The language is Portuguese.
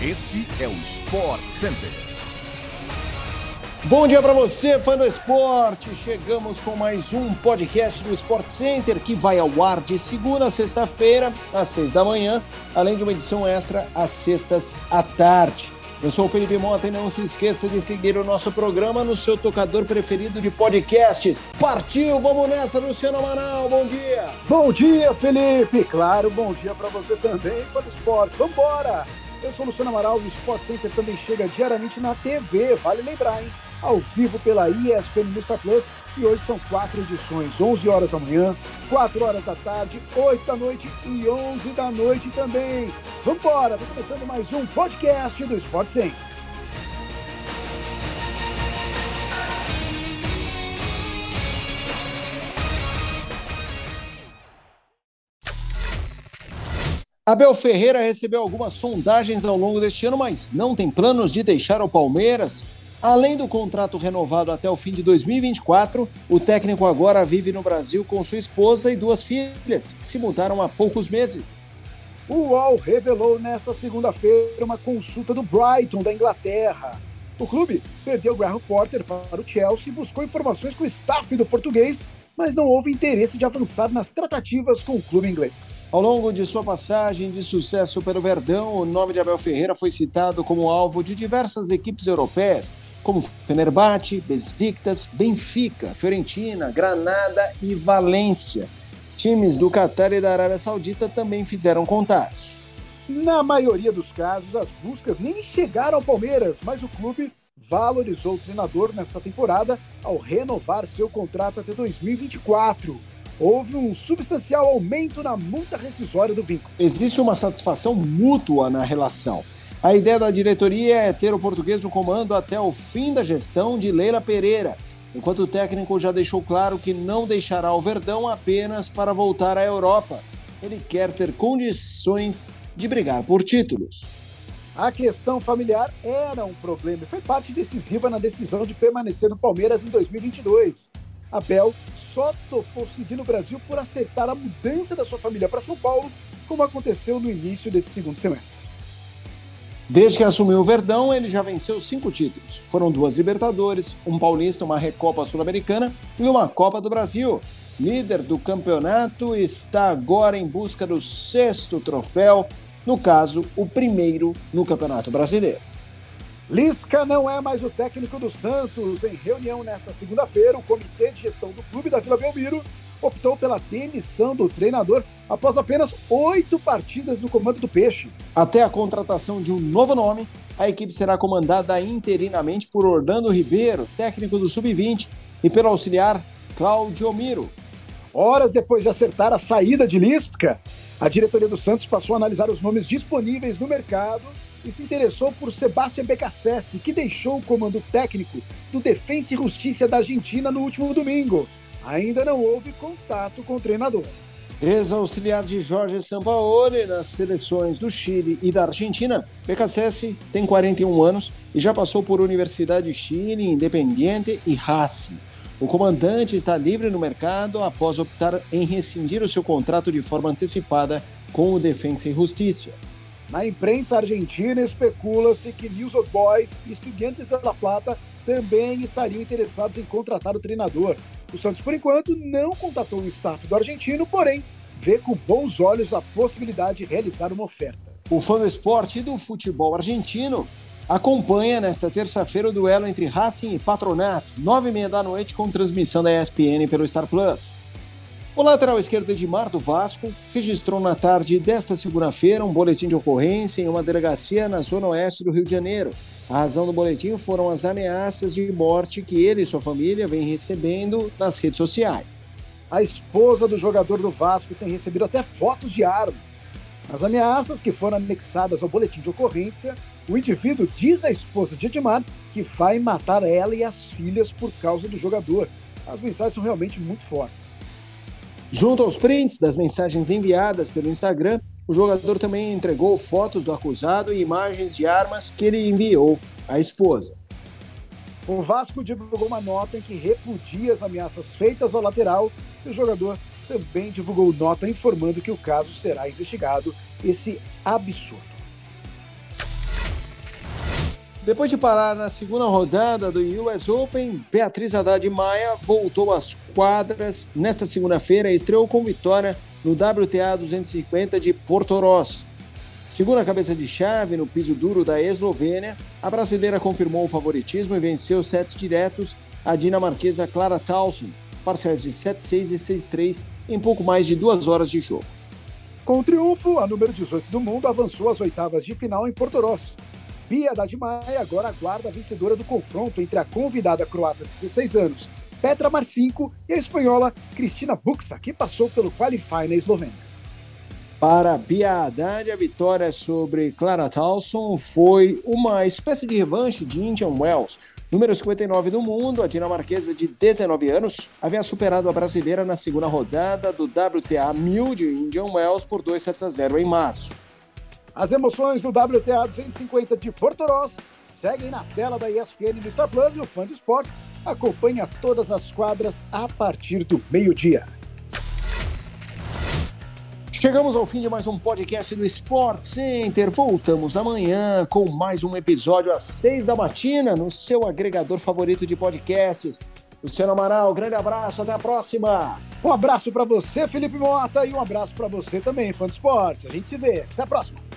Este é o Sport Center. Bom dia para você, fã do esporte. Chegamos com mais um podcast do Sport Center que vai ao ar de segunda a sexta-feira, às seis da manhã, além de uma edição extra às sextas à tarde. Eu sou o Felipe Mota e não se esqueça de seguir o nosso programa no seu tocador preferido de podcasts. Partiu, vamos nessa, Luciano Amaral, bom dia! Bom dia, Felipe! Claro, bom dia para você também, fã do esporte. Vambora! Eu sou Luciano Amaral e o Sport Center também chega diariamente na TV, vale lembrar, hein? Ao vivo pela ESPN Mr. Plus e hoje são quatro edições, 11 horas da manhã, 4 horas da tarde, 8 da noite e 11 da noite também. Vambora, tá começando mais um podcast do Sport Center. Abel Ferreira recebeu algumas sondagens ao longo deste ano, mas não tem planos de deixar o Palmeiras. Além do contrato renovado até o fim de 2024, o técnico agora vive no Brasil com sua esposa e duas filhas, que se mudaram há poucos meses. O UOL revelou nesta segunda-feira uma consulta do Brighton, da Inglaterra. O clube perdeu Graham Potter para o Chelsea e buscou informações com o staff do português mas não houve interesse de avançar nas tratativas com o clube inglês. Ao longo de sua passagem de sucesso pelo Verdão, o nome de Abel Ferreira foi citado como alvo de diversas equipes europeias, como Fenerbahçe, Besiktas, Benfica, Fiorentina, Granada e Valência. Times do Catar e da Arábia Saudita também fizeram contatos. Na maioria dos casos, as buscas nem chegaram ao Palmeiras, mas o clube valorizou o treinador nesta temporada ao renovar seu contrato até 2024. Houve um substancial aumento na multa rescisória do vínculo. Existe uma satisfação mútua na relação. A ideia da diretoria é ter o português no comando até o fim da gestão de Leila Pereira, enquanto o técnico já deixou claro que não deixará o Verdão apenas para voltar à Europa. Ele quer ter condições de brigar por títulos. A questão familiar era um problema e foi parte decisiva na decisão de permanecer no Palmeiras em 2022. Abel só topou seguir no Brasil por aceitar a mudança da sua família para São Paulo, como aconteceu no início desse segundo semestre. Desde que assumiu o Verdão, ele já venceu cinco títulos. Foram duas Libertadores, um Paulista, uma Recopa Sul-Americana e uma Copa do Brasil. Líder do campeonato, está agora em busca do sexto troféu no caso, o primeiro no Campeonato Brasileiro. Lisca não é mais o técnico do Santos. Em reunião nesta segunda-feira, o Comitê de Gestão do Clube da Vila Belmiro optou pela demissão do treinador após apenas oito partidas no comando do Peixe. Até a contratação de um novo nome, a equipe será comandada interinamente por Orlando Ribeiro, técnico do Sub-20, e pelo auxiliar Claudio Miro. Horas depois de acertar a saída de Lisca, a diretoria do Santos passou a analisar os nomes disponíveis no mercado e se interessou por Sebastião Becassese, que deixou o comando técnico do Defensa e Justiça da Argentina no último domingo. Ainda não houve contato com o treinador. Ex-auxiliar de Jorge Sampaoli nas seleções do Chile e da Argentina, Becassese tem 41 anos e já passou por Universidade de Chile, Independiente e Racing. O comandante está livre no mercado após optar em rescindir o seu contrato de forma antecipada com o Defensa e Justiça. Na imprensa argentina, especula-se que News Old Boys e Estudiantes da Plata também estariam interessados em contratar o treinador. O Santos, por enquanto, não contatou o staff do argentino, porém, vê com bons olhos a possibilidade de realizar uma oferta. O fã do esporte e do futebol argentino Acompanha nesta terça-feira o duelo entre Racing e Patronato, nove e meia da noite, com transmissão da ESPN pelo Star Plus. O lateral esquerdo Edmar do Vasco registrou na tarde desta segunda-feira um boletim de ocorrência em uma delegacia na zona oeste do Rio de Janeiro. A razão do boletim foram as ameaças de morte que ele e sua família vêm recebendo nas redes sociais. A esposa do jogador do Vasco tem recebido até fotos de armas. As ameaças que foram anexadas ao boletim de ocorrência o indivíduo diz à esposa de Edmar que vai matar ela e as filhas por causa do jogador. As mensagens são realmente muito fortes. Junto aos prints das mensagens enviadas pelo Instagram, o jogador também entregou fotos do acusado e imagens de armas que ele enviou à esposa. O Vasco divulgou uma nota em que repudia as ameaças feitas ao lateral e o jogador também divulgou nota informando que o caso será investigado. Esse absurdo. Depois de parar na segunda rodada do US Open, Beatriz Haddad Maia voltou às quadras nesta segunda-feira e estreou com vitória no WTA 250 de Portoroz. Segundo a cabeça de chave no piso duro da Eslovênia, a brasileira confirmou o favoritismo e venceu sets diretos a dinamarquesa Clara Towson, parciais de 7-6 e 6-3 em pouco mais de duas horas de jogo. Com o triunfo, a número 18 do mundo avançou às oitavas de final em Portoroz. Bia Haddad Maia agora aguarda a vencedora do confronto entre a convidada croata de 16 anos, Petra Marcinko, e a espanhola Cristina Buxa, que passou pelo Qualify na Eslovênia. Para Bia Haddad, a vitória sobre Clara Towson foi uma espécie de revanche de Indian Wells. Número 59 do mundo, a dinamarquesa de 19 anos havia superado a brasileira na segunda rodada do WTA 1000 de Indian Wells por 2 sets a 0 em março. As emoções do WTA 250 de Portoroz seguem na tela da ESPN do Star Plus e o fã de esportes acompanha todas as quadras a partir do meio-dia. Chegamos ao fim de mais um podcast do Sport Center. Voltamos amanhã com mais um episódio às seis da matina no seu agregador favorito de podcasts. Luciano Amaral, grande abraço, até a próxima. Um abraço para você, Felipe Mota, e um abraço para você também, fã de esportes. A gente se vê. Até a próxima.